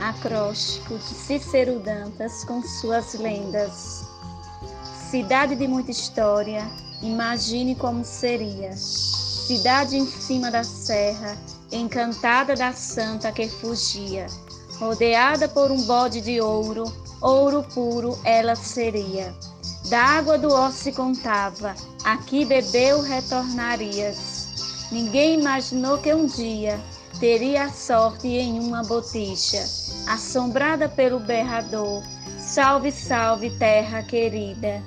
acróstico de Cícero Dantas com suas lendas. Cidade de muita história, imagine como seria. Cidade em cima da serra, encantada da santa que fugia. Rodeada por um bode de ouro, ouro puro ela seria. Da água do ó se contava, aqui bebeu retornarias. Ninguém imaginou que um dia teria sorte em uma boticha, assombrada pelo berrador. Salve, salve, terra querida.